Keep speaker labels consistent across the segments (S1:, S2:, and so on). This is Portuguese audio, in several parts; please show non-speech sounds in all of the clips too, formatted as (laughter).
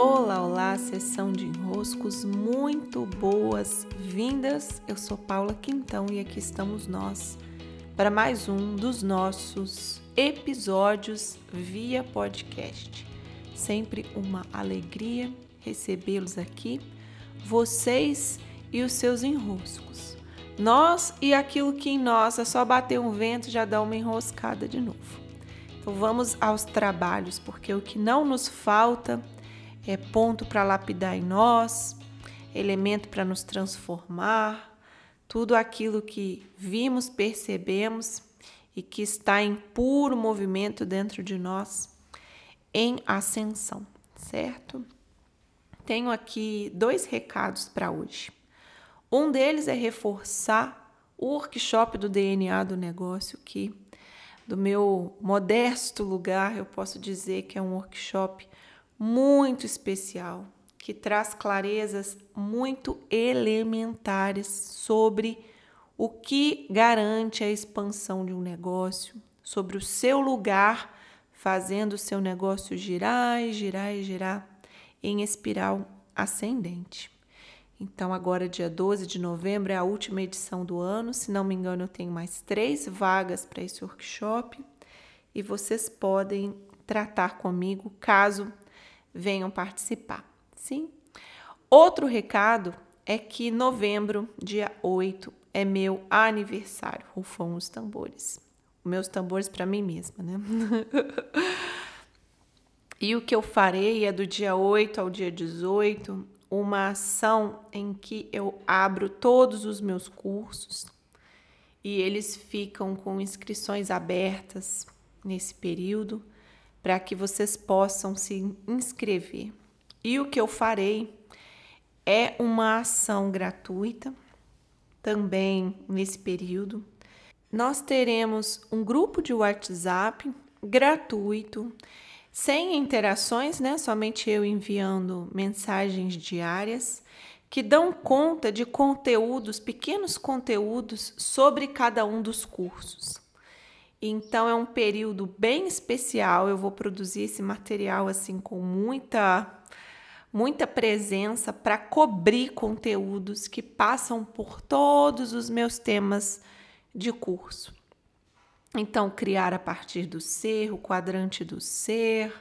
S1: Olá, olá, sessão de enroscos, muito boas-vindas. Eu sou Paula Quintão e aqui estamos nós para mais um dos nossos episódios via podcast. Sempre uma alegria recebê-los aqui, vocês e os seus enroscos. Nós e aquilo que em nós é só bater um vento já dá uma enroscada de novo. Então vamos aos trabalhos, porque o que não nos falta é ponto para lapidar em nós, elemento para nos transformar, tudo aquilo que vimos, percebemos e que está em puro movimento dentro de nós em ascensão, certo? Tenho aqui dois recados para hoje. Um deles é reforçar o workshop do DNA do negócio, que do meu modesto lugar eu posso dizer que é um workshop muito especial, que traz clarezas muito elementares sobre o que garante a expansão de um negócio, sobre o seu lugar fazendo o seu negócio girar e girar e girar em espiral ascendente. Então, agora, dia 12 de novembro, é a última edição do ano. Se não me engano, eu tenho mais três vagas para esse workshop e vocês podem tratar comigo caso venham participar. Sim? Outro recado é que novembro, dia 8, é meu aniversário. Rufam os tambores. Meus tambores para mim mesma, né? (laughs) e o que eu farei é do dia 8 ao dia 18, uma ação em que eu abro todos os meus cursos e eles ficam com inscrições abertas nesse período para que vocês possam se inscrever. E o que eu farei é uma ação gratuita também nesse período. Nós teremos um grupo de WhatsApp gratuito, sem interações, né? Somente eu enviando mensagens diárias que dão conta de conteúdos, pequenos conteúdos sobre cada um dos cursos. Então é um período bem especial. Eu vou produzir esse material assim com muita muita presença para cobrir conteúdos que passam por todos os meus temas de curso. Então, criar a partir do ser, o quadrante do ser,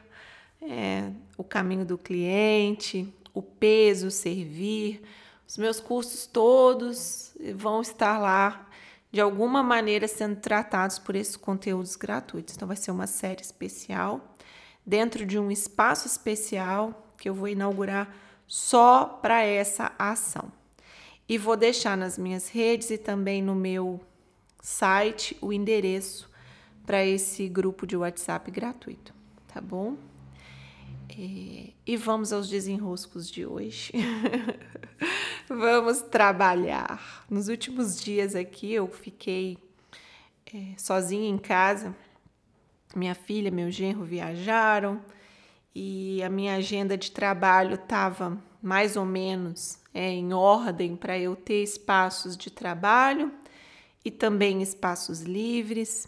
S1: é, o caminho do cliente, o peso, servir. Os meus cursos todos vão estar lá de alguma maneira sendo tratados por esses conteúdos gratuitos. Então, vai ser uma série especial, dentro de um espaço especial que eu vou inaugurar só para essa ação. E vou deixar nas minhas redes e também no meu site o endereço para esse grupo de WhatsApp gratuito, tá bom? E vamos aos desenroscos de hoje. (laughs) vamos trabalhar. Nos últimos dias aqui eu fiquei é, sozinha em casa. Minha filha, meu genro viajaram e a minha agenda de trabalho estava mais ou menos é, em ordem para eu ter espaços de trabalho e também espaços livres.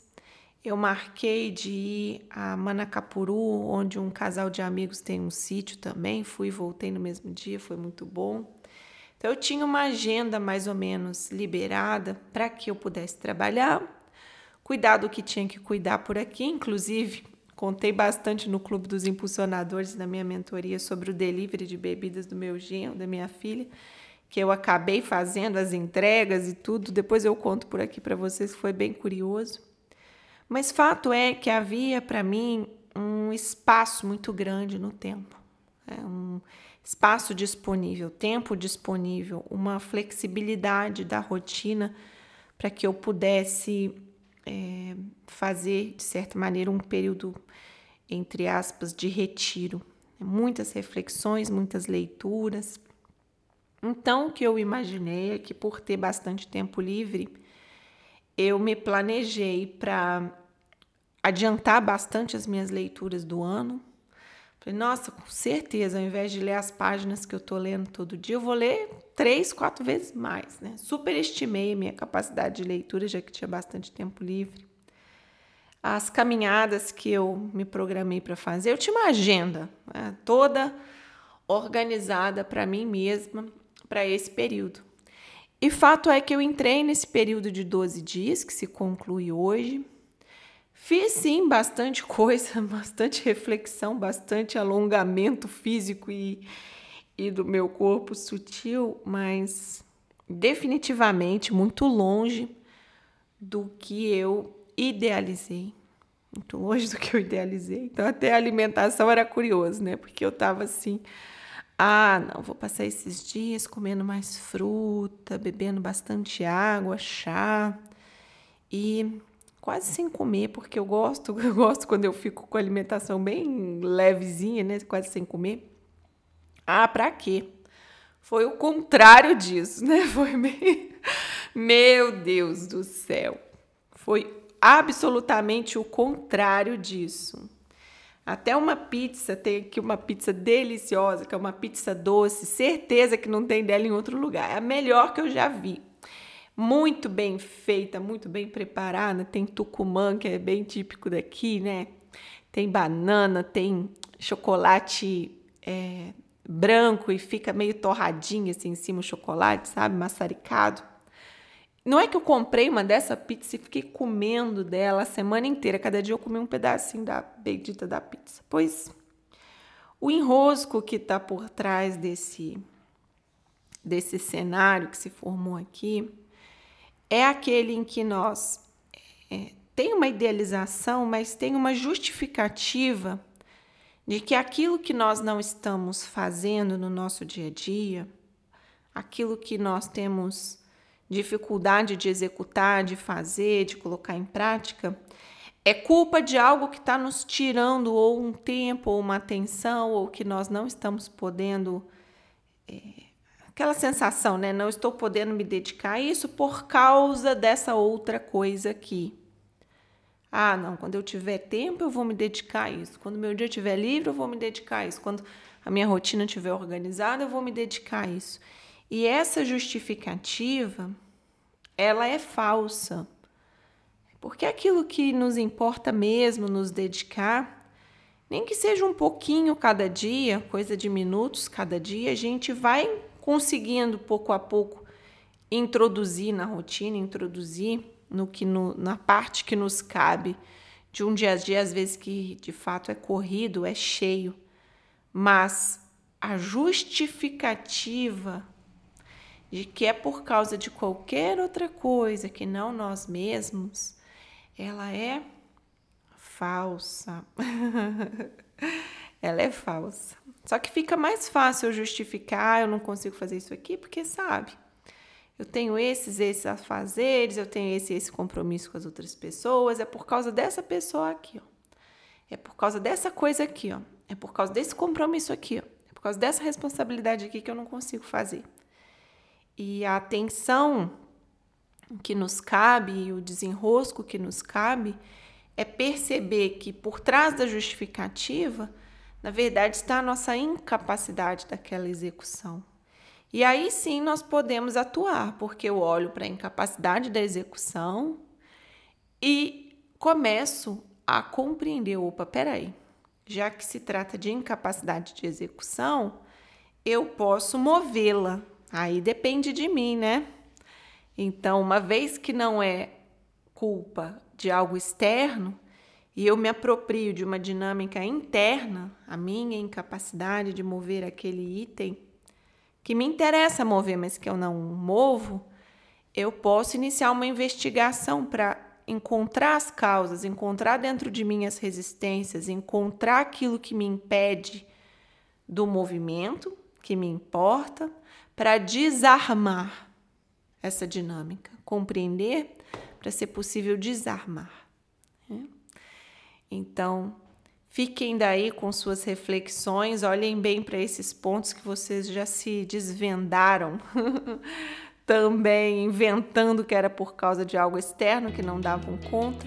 S1: Eu marquei de ir a Manacapuru, onde um casal de amigos tem um sítio também. Fui e voltei no mesmo dia, foi muito bom. Então, eu tinha uma agenda mais ou menos liberada para que eu pudesse trabalhar, cuidar do que tinha que cuidar por aqui. Inclusive, contei bastante no Clube dos Impulsionadores, na minha mentoria, sobre o delivery de bebidas do meu genro, da minha filha, que eu acabei fazendo as entregas e tudo. Depois eu conto por aqui para vocês, foi bem curioso. Mas fato é que havia para mim um espaço muito grande no tempo, é um espaço disponível, tempo disponível, uma flexibilidade da rotina para que eu pudesse é, fazer, de certa maneira, um período, entre aspas, de retiro. Muitas reflexões, muitas leituras. Então, o que eu imaginei é que, por ter bastante tempo livre, eu me planejei para adiantar bastante as minhas leituras do ano. Falei, nossa, com certeza, ao invés de ler as páginas que eu estou lendo todo dia, eu vou ler três, quatro vezes mais. Né? Superestimei a minha capacidade de leitura, já que tinha bastante tempo livre. As caminhadas que eu me programei para fazer, eu tinha uma agenda né? toda organizada para mim mesma para esse período. E fato é que eu entrei nesse período de 12 dias, que se conclui hoje. Fiz sim bastante (laughs) coisa, bastante reflexão, bastante alongamento físico e, e do meu corpo sutil, mas definitivamente muito longe do que eu idealizei. Muito longe do que eu idealizei. Então, até a alimentação era curioso, né? Porque eu tava assim. Ah, não, vou passar esses dias comendo mais fruta, bebendo bastante água, chá e quase sem comer, porque eu gosto, (laughs) eu gosto quando eu fico com a alimentação bem levezinha, né, quase sem comer. Ah, para quê? Foi o contrário disso, (laughs) né? Foi. Meu Deus do céu. Foi absolutamente o contrário disso. Até uma pizza, tem aqui uma pizza deliciosa, que é uma pizza doce, certeza que não tem dela em outro lugar. É a melhor que eu já vi. Muito bem feita, muito bem preparada. Tem tucumã, que é bem típico daqui, né? Tem banana, tem chocolate é, branco e fica meio torradinho assim em cima o chocolate, sabe? Maçaricado. Não é que eu comprei uma dessa pizza e fiquei comendo dela a semana inteira. Cada dia eu comi um pedacinho da bendita da pizza. Pois o enrosco que está por trás desse, desse cenário que se formou aqui é aquele em que nós é, tem uma idealização, mas tem uma justificativa de que aquilo que nós não estamos fazendo no nosso dia a dia, aquilo que nós temos dificuldade de executar, de fazer, de colocar em prática, é culpa de algo que está nos tirando ou um tempo, ou uma atenção, ou que nós não estamos podendo. É, aquela sensação, né? Não estou podendo me dedicar a isso por causa dessa outra coisa aqui. Ah, não, quando eu tiver tempo eu vou me dedicar a isso. Quando meu dia estiver livre eu vou me dedicar a isso. Quando a minha rotina estiver organizada eu vou me dedicar a isso. E essa justificativa, ela é falsa. Porque aquilo que nos importa mesmo nos dedicar, nem que seja um pouquinho cada dia, coisa de minutos cada dia, a gente vai conseguindo pouco a pouco introduzir na rotina, introduzir no que no, na parte que nos cabe de um dia a dia, às vezes que de fato é corrido, é cheio, mas a justificativa de que é por causa de qualquer outra coisa que não nós mesmos, ela é falsa. (laughs) ela é falsa. Só que fica mais fácil eu justificar, eu não consigo fazer isso aqui, porque sabe, eu tenho esses, esses afazeres, eu tenho esse, esse compromisso com as outras pessoas, é por causa dessa pessoa aqui, ó. É por causa dessa coisa aqui, ó. É por causa desse compromisso aqui, ó. É por causa dessa responsabilidade aqui que eu não consigo fazer. E a atenção que nos cabe e o desenrosco que nos cabe é perceber que por trás da justificativa, na verdade, está a nossa incapacidade daquela execução. E aí sim nós podemos atuar, porque eu olho para a incapacidade da execução e começo a compreender: opa, peraí, já que se trata de incapacidade de execução, eu posso movê-la, Aí depende de mim, né? Então, uma vez que não é culpa de algo externo e eu me aproprio de uma dinâmica interna, a minha incapacidade de mover aquele item que me interessa mover, mas que eu não movo, eu posso iniciar uma investigação para encontrar as causas, encontrar dentro de mim as resistências, encontrar aquilo que me impede do movimento, que me importa, para desarmar essa dinâmica, compreender para ser possível desarmar. Então, fiquem daí com suas reflexões, olhem bem para esses pontos que vocês já se desvendaram. (laughs) Também inventando que era por causa de algo externo que não davam conta,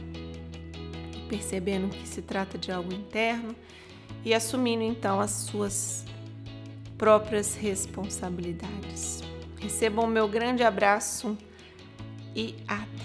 S1: percebendo que se trata de algo interno e assumindo então as suas próprias responsabilidades. Recebam meu grande abraço e até